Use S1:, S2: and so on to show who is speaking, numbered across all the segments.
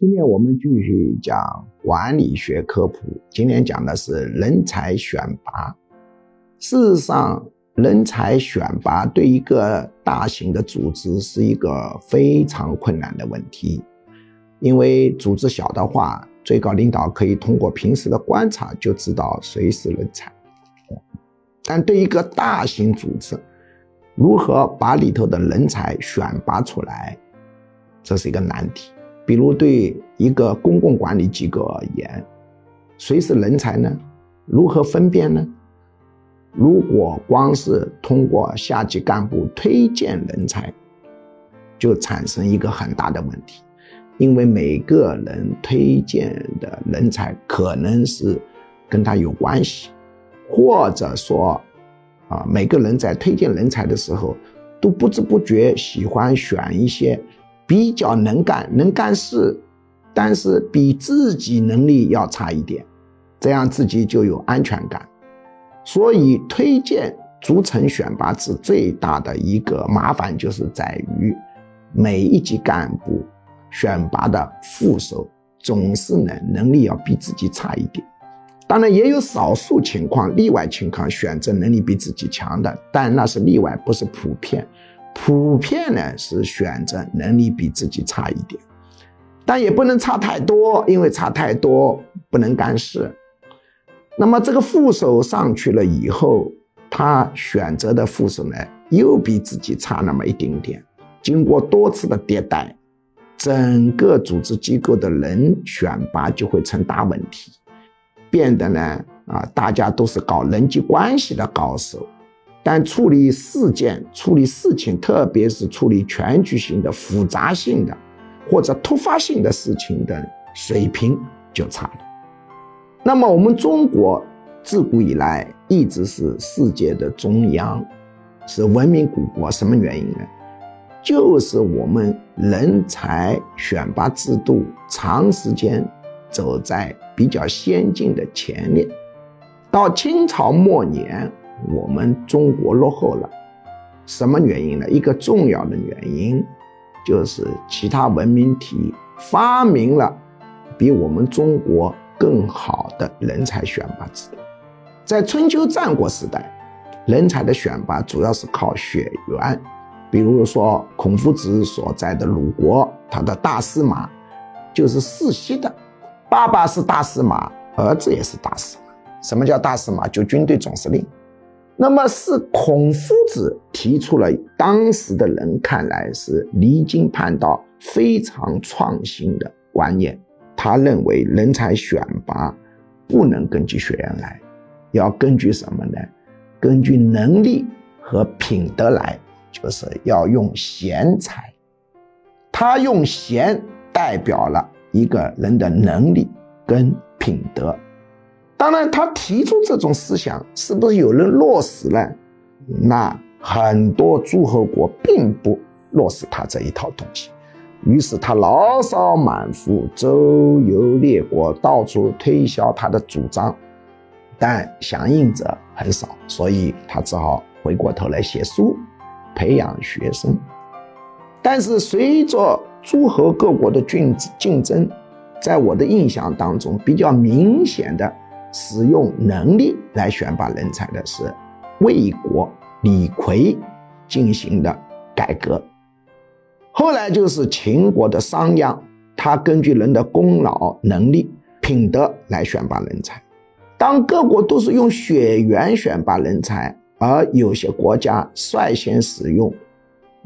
S1: 今天我们继续讲管理学科普，今天讲的是人才选拔。事实上，人才选拔对一个大型的组织是一个非常困难的问题，因为组织小的话，最高领导可以通过平时的观察就知道谁是人才。但对一个大型组织，如何把里头的人才选拔出来，这是一个难题。比如对一个公共管理机构而言，谁是人才呢？如何分辨呢？如果光是通过下级干部推荐人才，就产生一个很大的问题，因为每个人推荐的人才可能是跟他有关系，或者说，啊，每个人在推荐人才的时候，都不知不觉喜欢选一些。比较能干、能干事，但是比自己能力要差一点，这样自己就有安全感。所以，推荐逐层选拔制最大的一个麻烦就是在于，每一级干部选拔的副手总是呢能力要比自己差一点。当然，也有少数情况、例外情况选择能力比自己强的，但那是例外，不是普遍。普遍呢是选择能力比自己差一点，但也不能差太多，因为差太多不能干事。那么这个副手上去了以后，他选择的副手呢又比自己差那么一丁点。经过多次的迭代，整个组织机构的人选拔就会成大问题，变得呢啊大家都是搞人际关系的高手。但处理事件、处理事情，特别是处理全局性的、复杂性的或者突发性的事情的水平就差了。那么，我们中国自古以来一直是世界的中央，是文明古国。什么原因呢？就是我们人才选拔制度长时间走在比较先进的前列。到清朝末年。我们中国落后了，什么原因呢？一个重要的原因就是其他文明体发明了比我们中国更好的人才选拔制度。在春秋战国时代，人才的选拔主要是靠血缘，比如说孔夫子所在的鲁国，他的大司马就是世袭的，爸爸是大司马，儿子也是大司马。什么叫大司马？就军队总司令。那么是孔夫子提出了当时的人看来是离经叛道、非常创新的观念。他认为人才选拔不能根据血缘来，要根据什么呢？根据能力和品德来，就是要用贤才。他用贤代表了一个人的能力跟品德。当然，他提出这种思想，是不是有人落实了？那很多诸侯国并不落实他这一套东西，于是他牢骚满腹，周游列国，到处推销他的主张，但响应者很少，所以他只好回过头来写书，培养学生。但是随着诸侯各国的竞竞争，在我的印象当中，比较明显的。使用能力来选拔人才的是魏国李逵进行的改革，后来就是秦国的商鞅，他根据人的功劳、能力、品德来选拔人才。当各国都是用血缘选拔人才，而有些国家率先使用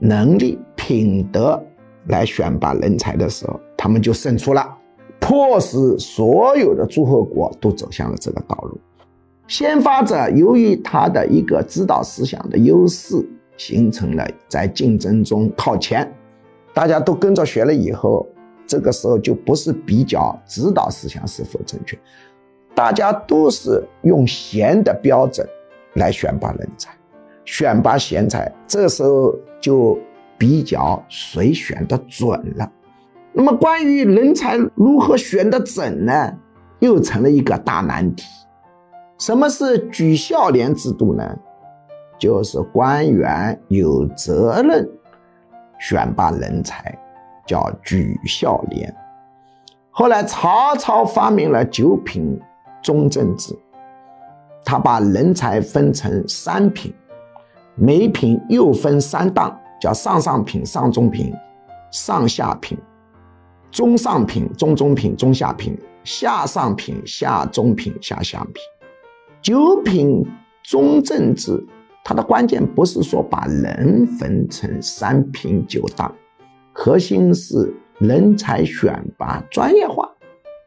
S1: 能力、品德来选拔人才的时候，他们就胜出了。迫使所有的诸侯国都走向了这个道路。先发者由于他的一个指导思想的优势，形成了在竞争中靠前。大家都跟着学了以后，这个时候就不是比较指导思想是否正确，大家都是用贤的标准来选拔人才，选拔贤才，这时候就比较谁选的准了。那么，关于人才如何选的准呢？又成了一个大难题。什么是举孝廉制度呢？就是官员有责任选拔人才，叫举孝廉。后来曹操发明了九品中正制，他把人才分成三品，每品又分三档，叫上上品、上中品、上下品，中上品、中中品、中下品，下上品、下中品、下下品。九品中正制，它的关键不是说把人分成三品九档，核心是。人才选拔专业化，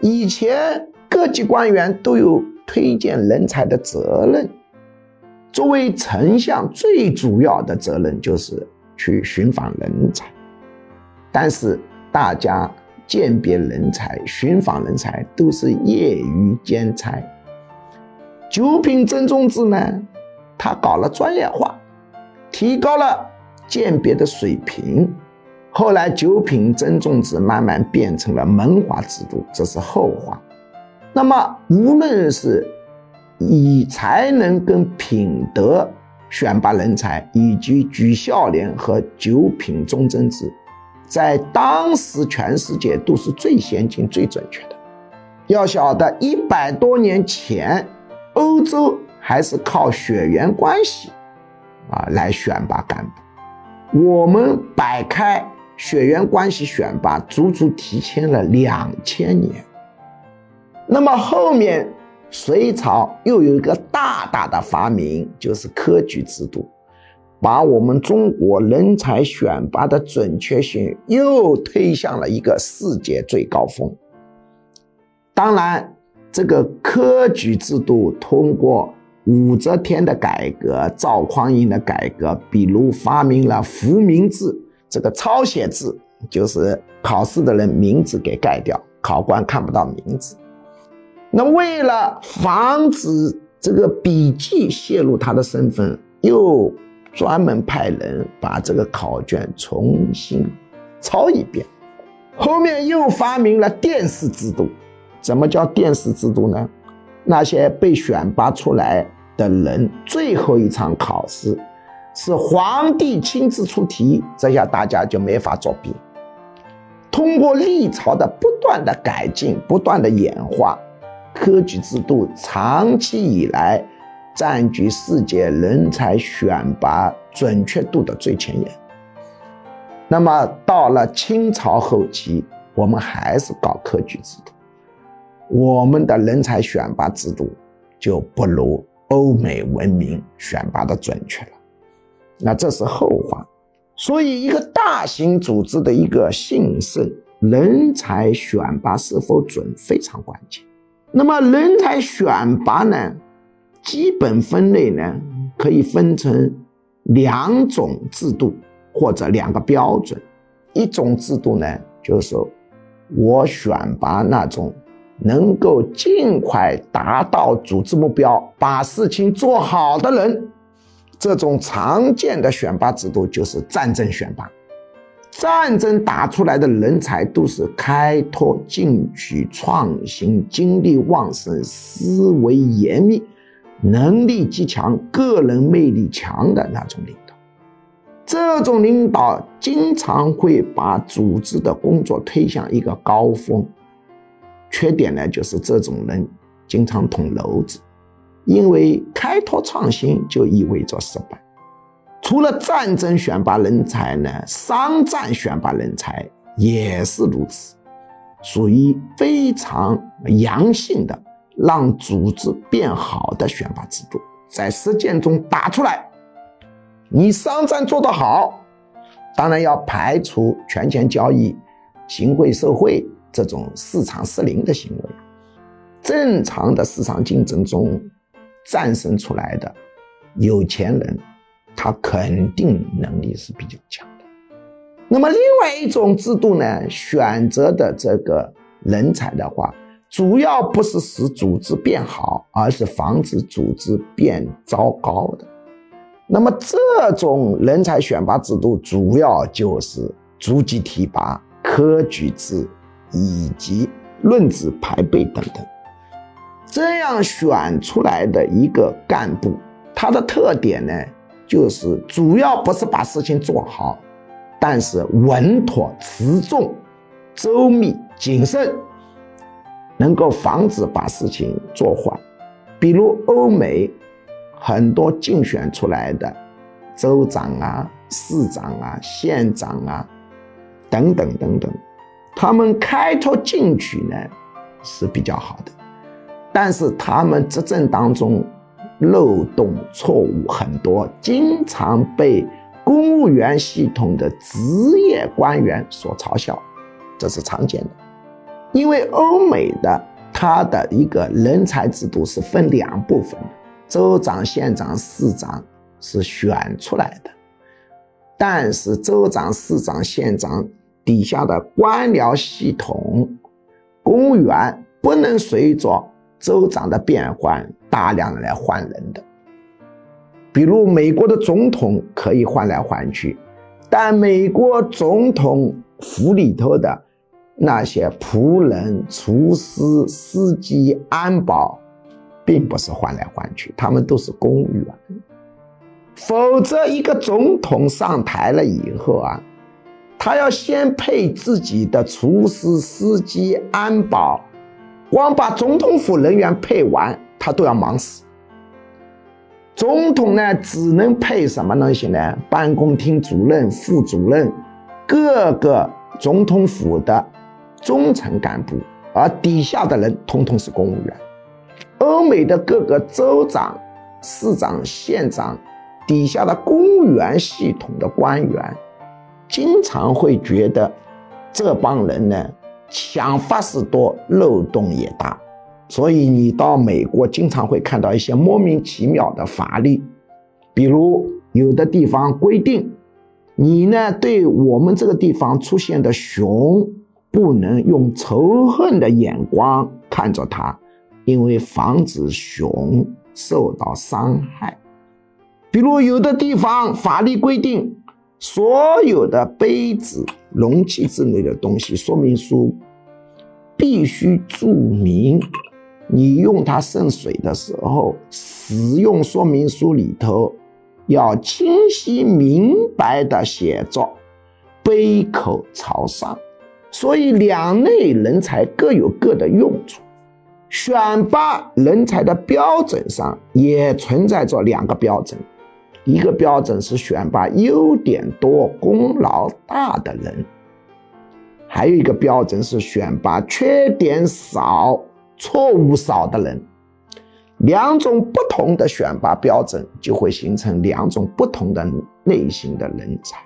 S1: 以前各级官员都有推荐人才的责任。作为丞相，最主要的责任就是去寻访人才。但是大家鉴别人才、寻访人才都是业余兼差。九品正中制呢，他搞了专业化，提高了鉴别的水平。后来九品珍重制慢慢变成了门阀制度，这是后话。那么无论是以才能跟品德选拔人才，以及举孝廉和九品中正制，在当时全世界都是最先进、最准确的。要晓得，一百多年前，欧洲还是靠血缘关系啊来选拔干部，我们摆开。血缘关系选拔足足提前了两千年。那么后面隋朝又有一个大大的发明，就是科举制度，把我们中国人才选拔的准确性又推向了一个世界最高峰。当然，这个科举制度通过武则天的改革、赵匡胤的改革，比如发明了复名制。这个抄写字就是考试的人名字给盖掉，考官看不到名字。那为了防止这个笔记泄露他的身份，又专门派人把这个考卷重新抄一遍。后面又发明了殿试制度。怎么叫殿试制度呢？那些被选拔出来的人，最后一场考试。是皇帝亲自出题，这下大家就没法作弊。通过历朝的不断的改进、不断的演化，科举制度长期以来占据世界人才选拔准确度的最前沿。那么到了清朝后期，我们还是搞科举制度，我们的人才选拔制度就不如欧美文明选拔的准确了。那这是后话，所以一个大型组织的一个兴盛，人才选拔是否准非常关键。那么人才选拔呢，基本分类呢可以分成两种制度或者两个标准。一种制度呢，就是我选拔那种能够尽快达到组织目标、把事情做好的人。这种常见的选拔制度就是战争选拔，战争打出来的人才都是开拓、进取、创新、精力旺盛、思维严密、能力极强、个人魅力强的那种领导。这种领导经常会把组织的工作推向一个高峰，缺点呢就是这种人经常捅娄子。因为开拓创新就意味着失败。除了战争选拔人才呢，商战选拔人才也是如此，属于非常阳性的让组织变好的选拔制度。在实践中打出来，你商战做得好，当然要排除权钱交易、行贿受贿这种市场失灵的行为。正常的市场竞争中。战胜出来的有钱人，他肯定能力是比较强的。那么，另外一种制度呢，选择的这个人才的话，主要不是使组织变好，而是防止组织变糟糕的。那么，这种人才选拔制度主要就是逐级提拔、科举制以及论资排辈等等。这样选出来的一个干部，他的特点呢，就是主要不是把事情做好，但是稳妥、持重、周密、谨慎，能够防止把事情做坏。比如欧美很多竞选出来的州长啊、市长啊、县长啊等等等等，他们开拓进取呢是比较好的，但是他们执政当中漏洞错误很多，经常被公务员系统的职业官员所嘲笑，这是常见的。因为欧美的它的一个人才制度是分两部分的，州长、县长、市长是选出来的，但是州长、市长、县长底下的官僚系统，公务员不能随着州长的变换大量来换人的。比如美国的总统可以换来换去，但美国总统府里头的。那些仆人、厨师、司机、安保，并不是换来换去，他们都是公务员。否则，一个总统上台了以后啊，他要先配自己的厨师、司机、安保，光把总统府人员配完，他都要忙死。总统呢，只能配什么东西呢？办公厅主任、副主任，各个总统府的。中层干部，而底下的人通通是公务员。欧美的各个州长、市长、县长底下的公务员系统的官员，经常会觉得这帮人呢，想法是多，漏洞也大。所以你到美国经常会看到一些莫名其妙的法律，比如有的地方规定，你呢对我们这个地方出现的熊。不能用仇恨的眼光看着它，因为防止熊受到伤害。比如，有的地方法律规定，所有的杯子、容器之类的东西说明书必须注明，你用它盛水的时候，使用说明书里头要清晰明白的写着“杯口朝上”。所以，两类人才各有各的用处。选拔人才的标准上也存在着两个标准：一个标准是选拔优点多、功劳大的人；还有一个标准是选拔缺点少、错误少的人。两种不同的选拔标准，就会形成两种不同的类型的人才。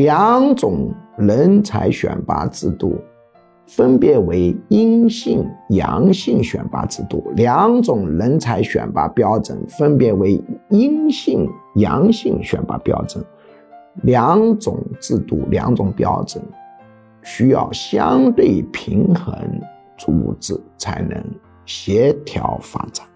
S1: 两种人才选拔制度，分别为阴性、阳性选拔制度；两种人才选拔标准，分别为阴性、阳性选拔标准。两种制度、两种标准，需要相对平衡组织，才能协调发展。